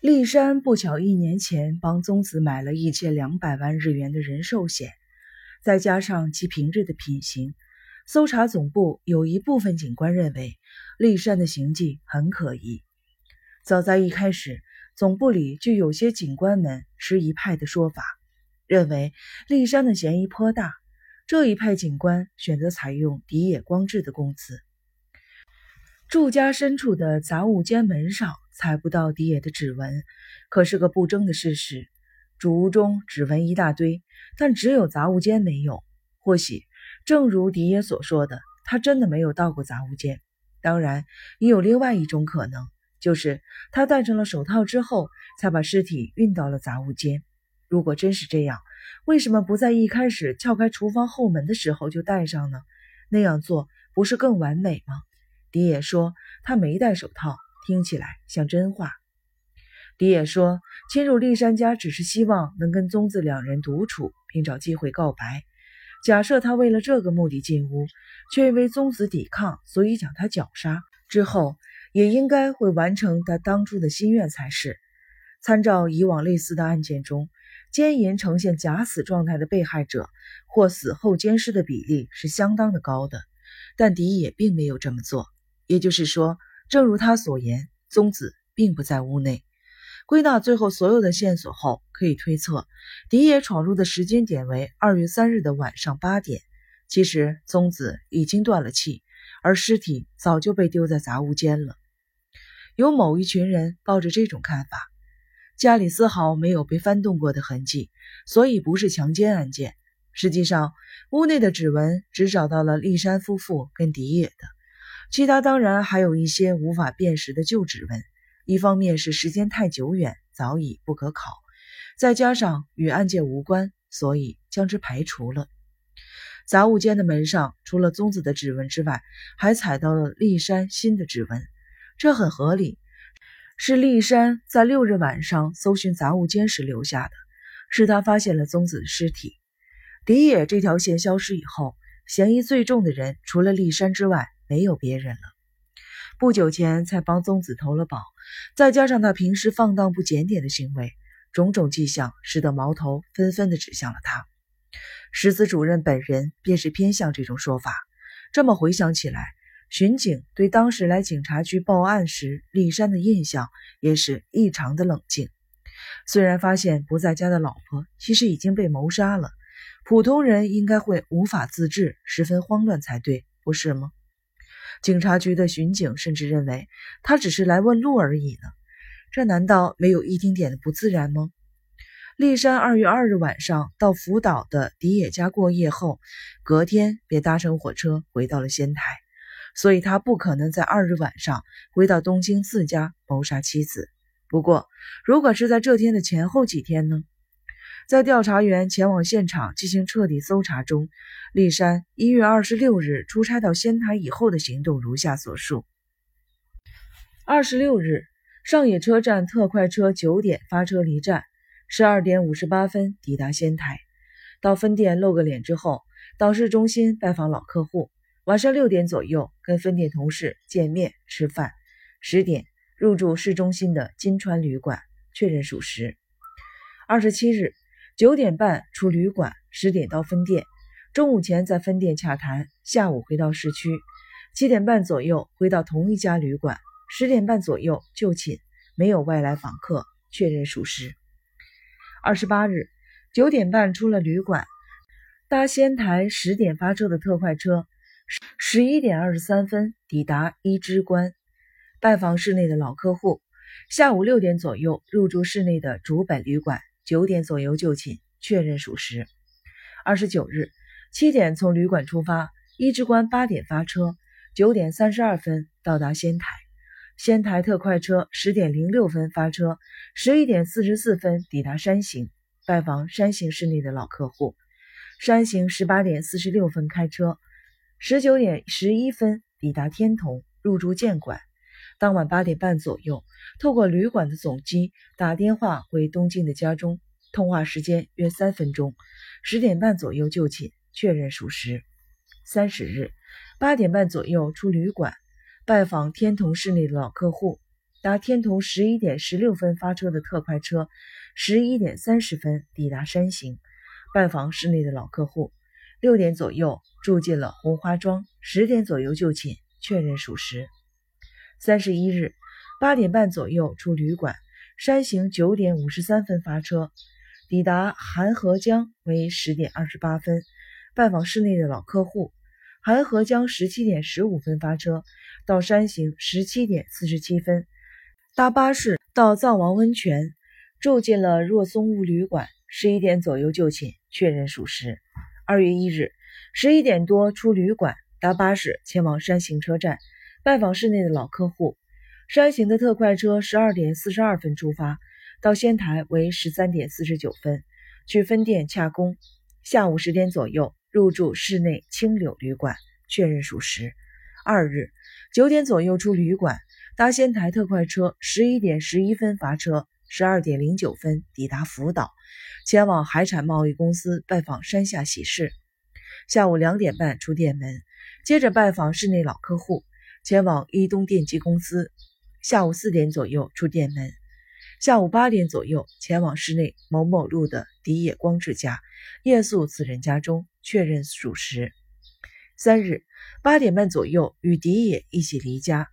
立山不巧一年前帮宗子买了一千两百万日元的人寿险，再加上其平日的品行，搜查总部有一部分警官认为立山的行迹很可疑。早在一开始，总部里就有些警官们持一派的说法，认为立山的嫌疑颇大。这一派警官选择采用荻野光治的供词。住家深处的杂物间门上采不到迪野的指纹，可是个不争的事实。主屋中指纹一大堆，但只有杂物间没有。或许正如迪野所说的，他真的没有到过杂物间。当然，也有另外一种可能，就是他戴上了手套之后，才把尸体运到了杂物间。如果真是这样，为什么不在一开始撬开厨房后门的时候就戴上呢？那样做不是更完美吗？迪野说：“他没戴手套，听起来像真话。”迪野说：“侵入立山家只是希望能跟宗子两人独处，并找机会告白。假设他为了这个目的进屋，却因为宗子抵抗，所以将他绞杀之后，也应该会完成他当初的心愿才是。参照以往类似的案件中，奸淫呈现假死状态的被害者或死后奸尸的比例是相当的高的，但迪野并没有这么做。”也就是说，正如他所言，宗子并不在屋内。归纳最后所有的线索后，可以推测，迪野闯入的时间点为二月三日的晚上八点。其实，宗子已经断了气，而尸体早就被丢在杂物间了。有某一群人抱着这种看法：家里丝毫没有被翻动过的痕迹，所以不是强奸案件。实际上，屋内的指纹只找到了立山夫妇跟迪野的。其他当然还有一些无法辨识的旧指纹，一方面是时间太久远，早已不可考；再加上与案件无关，所以将之排除了。杂物间的门上，除了宗子的指纹之外，还踩到了立山新的指纹，这很合理，是立山在六日晚上搜寻杂物间时留下的，是他发现了宗子的尸体。迪野这条线消失以后，嫌疑最重的人除了立山之外。没有别人了。不久前才帮宗子投了保，再加上他平时放荡不检点的行为，种种迹象使得矛头纷纷的指向了他。石子主任本人便是偏向这种说法。这么回想起来，巡警对当时来警察局报案时立山的印象也是异常的冷静。虽然发现不在家的老婆其实已经被谋杀了，普通人应该会无法自制，十分慌乱才对，不是吗？警察局的巡警甚至认为他只是来问路而已呢，这难道没有一丁点的不自然吗？立山二月二日晚上到福岛的迪野家过夜后，隔天便搭乘火车回到了仙台，所以他不可能在二日晚上回到东京自家谋杀妻子。不过，如果是在这天的前后几天呢？在调查员前往现场进行彻底搜查中，立山一月二十六日出差到仙台以后的行动如下所述：二十六日，上野车站特快车九点发车离站，十二点五十八分抵达仙台，到分店露个脸之后，到市中心拜访老客户。晚上六点左右跟分店同事见面吃饭，十点入住市中心的金川旅馆，确认属实。二十七日。九点半出旅馆，十点到分店，中午前在分店洽谈，下午回到市区，七点半左右回到同一家旅馆，十点半左右就寝，没有外来访客，确认属实。二十八日九点半出了旅馆，搭仙台十点发车的特快车，十一点二十三分抵达一之关，拜访市内的老客户，下午六点左右入住市内的竹本旅馆。九点左右就寝，确认属实。二十九日七点从旅馆出发，一之关八点发车，九点三十二分到达仙台。仙台特快车十点零六分发车，十一点四十四分抵达山形，拜访山形市内的老客户。山形十八点四十六分开车，十九点十一分抵达天童，入住建馆。当晚八点半左右，透过旅馆的总机打电话回东京的家中，通话时间约三分钟。十点半左右就寝，确认属实。三十日八点半左右出旅馆，拜访天童市内的老客户。搭天童十一点十六分发车的特快车，十一点三十分抵达山形，拜访市内的老客户。六点左右住进了红花庄，十点左右就寝，确认属实。三十一日八点半左右出旅馆，山行九点五十三分发车，抵达韩河江为十点二十八分，拜访市内的老客户。韩河江十七点十五分发车，到山行十七点四十七分，搭巴士到藏王温泉，住进了若松屋旅馆，十一点左右就寝，确认属实。二月一日十一点多出旅馆，搭巴士前往山形车站拜访市内的老客户。山形的特快车十二点四十二分出发，到仙台为十三点四十九分，去分店洽公。下午十点左右入住市内青柳旅馆，确认属实。二日九点左右出旅馆，搭仙台特快车十一点十一分发车，十二点零九分抵达福岛。前往海产贸易公司拜访山下喜事，下午两点半出店门，接着拜访市内老客户，前往伊东电机公司。下午四点左右出店门，下午八点左右前往市内某某路的迪野光治家，夜宿此人家中，确认属实。三日八点半左右与迪野一起离家，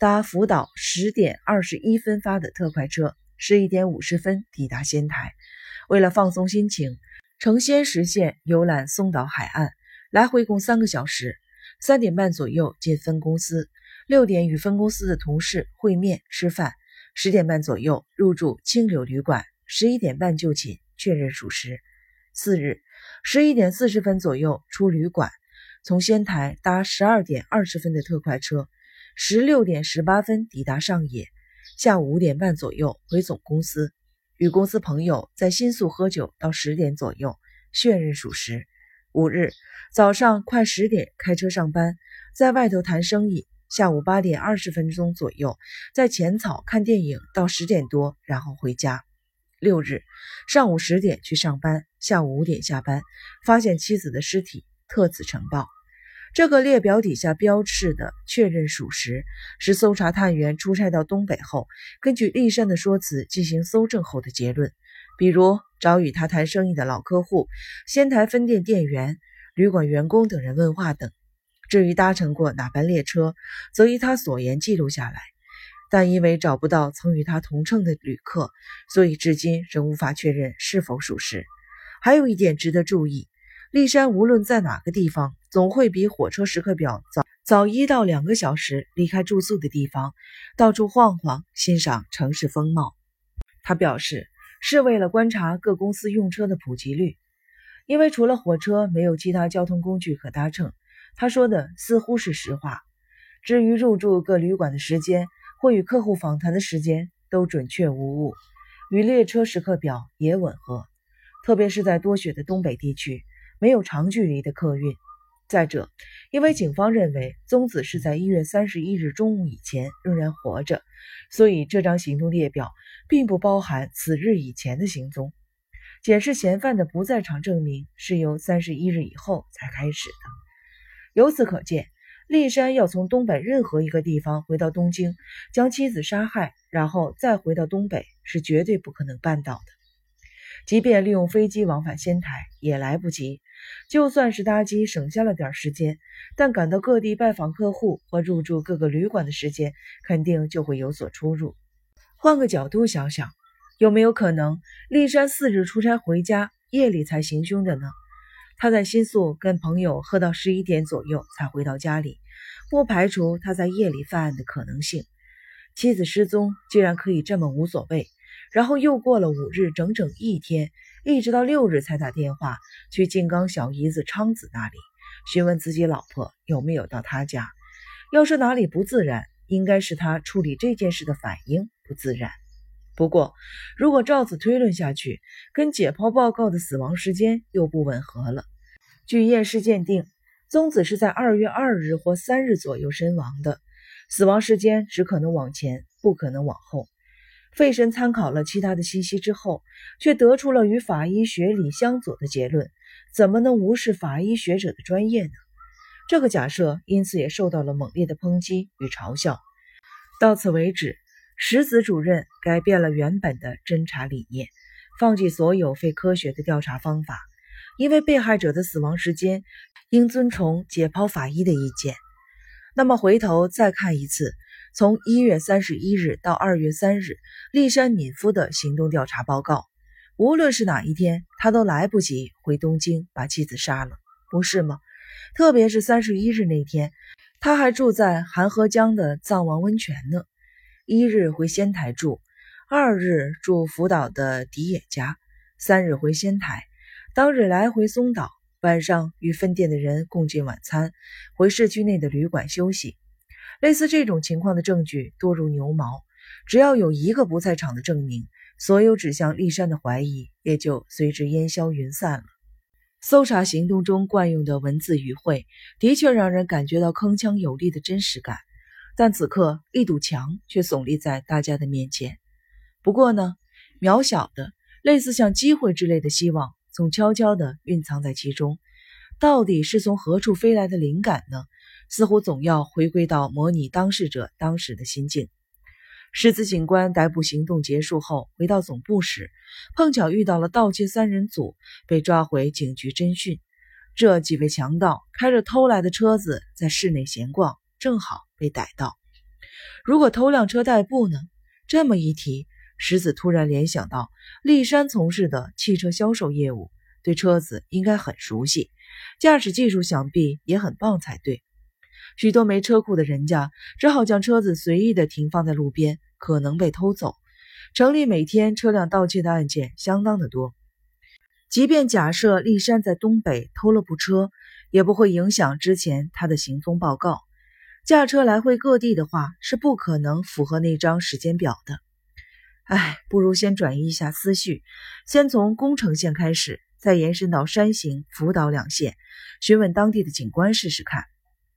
搭福岛十点二十一分发的特快车，十一点五十分抵达仙台。为了放松心情，乘仙石线游览松岛海岸，来回共三个小时。三点半左右进分公司，六点与分公司的同事会面吃饭。十点半左右入住青柳旅馆，十一点半就寝，确认属实。次日十一点四十分左右出旅馆，从仙台搭十二点二十分的特快车，十六点十八分抵达上野。下午五点半左右回总公司。与公司朋友在新宿喝酒到十点左右，确认属实。五日早上快十点开车上班，在外头谈生意。下午八点二十分钟左右在浅草看电影到十点多，然后回家。六日上午十点去上班，下午五点下班，发现妻子的尸体，特此呈报。这个列表底下标示的确认属实，是搜查探员出差到东北后，根据立山的说辞进行搜证后的结论。比如找与他谈生意的老客户、仙台分店店员、旅馆员工等人问话等。至于搭乘过哪班列车，则依他所言记录下来。但因为找不到曾与他同乘的旅客，所以至今仍无法确认是否属实。还有一点值得注意。立山无论在哪个地方，总会比火车时刻表早早一到两个小时离开住宿的地方，到处晃晃，欣赏城市风貌。他表示是为了观察各公司用车的普及率，因为除了火车，没有其他交通工具可搭乘。他说的似乎是实话。至于入住各旅馆的时间或与客户访谈的时间，都准确无误，与列车时刻表也吻合，特别是在多雪的东北地区。没有长距离的客运。再者，因为警方认为宗子是在一月三十一日中午以前仍然活着，所以这张行动列表并不包含此日以前的行踪。检视嫌犯的不在场证明是由三十一日以后才开始的。由此可见，立山要从东北任何一个地方回到东京，将妻子杀害，然后再回到东北，是绝对不可能办到的。即便利用飞机往返仙台也来不及，就算是搭机省下了点时间，但赶到各地拜访客户或入住各个旅馆的时间，肯定就会有所出入。换个角度想想，有没有可能立山四日出差回家，夜里才行凶的呢？他在新宿跟朋友喝到十一点左右才回到家里，不排除他在夜里犯案的可能性。妻子失踪，既然可以这么无所谓。然后又过了五日，整整一天，一直到六日才打电话去静冈小姨子昌子那里询问自己老婆有没有到他家。要说哪里不自然，应该是他处理这件事的反应不自然。不过，如果照此推论下去，跟解剖报告的死亡时间又不吻合了。据验尸鉴定，宗子是在二月二日或三日左右身亡的，死亡时间只可能往前，不可能往后。费神参考了其他的信息之后，却得出了与法医学理相左的结论。怎么能无视法医学者的专业呢？这个假设因此也受到了猛烈的抨击与嘲笑。到此为止，石子主任改变了原本的侦查理念，放弃所有非科学的调查方法，因为被害者的死亡时间应遵从解剖法医的意见。那么回头再看一次，从一月三十一日到二月三日，立山敏夫的行动调查报告。无论是哪一天，他都来不及回东京把妻子杀了，不是吗？特别是三十一日那天，他还住在韩河江的藏王温泉呢。一日回仙台住，二日住福岛的迪野家，三日回仙台，当日来回松岛，晚上与分店的人共进晚餐，回市区内的旅馆休息。类似这种情况的证据多如牛毛，只要有一个不在场的证明。所有指向立山的怀疑也就随之烟消云散了。搜查行动中惯用的文字语汇，的确让人感觉到铿锵有力的真实感，但此刻一堵墙却耸立在大家的面前。不过呢，渺小的、类似像机会之类的希望，总悄悄地蕴藏在其中。到底是从何处飞来的灵感呢？似乎总要回归到模拟当事者当时的心境。狮子警官逮捕行动结束后，回到总部时，碰巧遇到了盗窃三人组被抓回警局侦讯。这几位强盗开着偷来的车子在市内闲逛，正好被逮到。如果偷辆车代步呢？这么一提，石子突然联想到立山从事的汽车销售业务，对车子应该很熟悉，驾驶技术想必也很棒才对。许多没车库的人家，只好将车子随意的停放在路边。可能被偷走。城里每天车辆盗窃的案件相当的多，即便假设立山在东北偷了部车，也不会影响之前他的行踪报告。驾车来回各地的话，是不可能符合那张时间表的。哎，不如先转移一下思绪，先从宫城县开始，再延伸到山形、福岛两县，询问当地的警官试试看。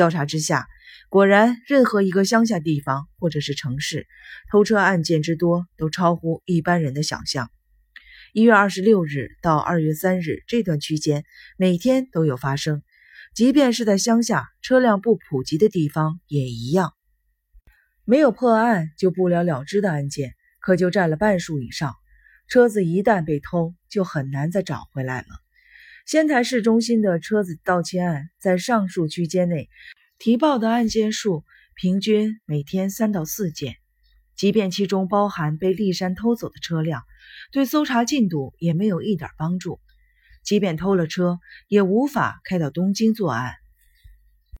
调查之下。果然，任何一个乡下地方或者是城市，偷车案件之多都超乎一般人的想象。一月二十六日到二月三日这段区间，每天都有发生。即便是在乡下，车辆不普及的地方也一样。没有破案就不了了之的案件，可就占了半数以上。车子一旦被偷，就很难再找回来了。仙台市中心的车子盗窃案，在上述区间内。提报的案件数平均每天三到四件，即便其中包含被立山偷走的车辆，对搜查进度也没有一点帮助。即便偷了车，也无法开到东京作案。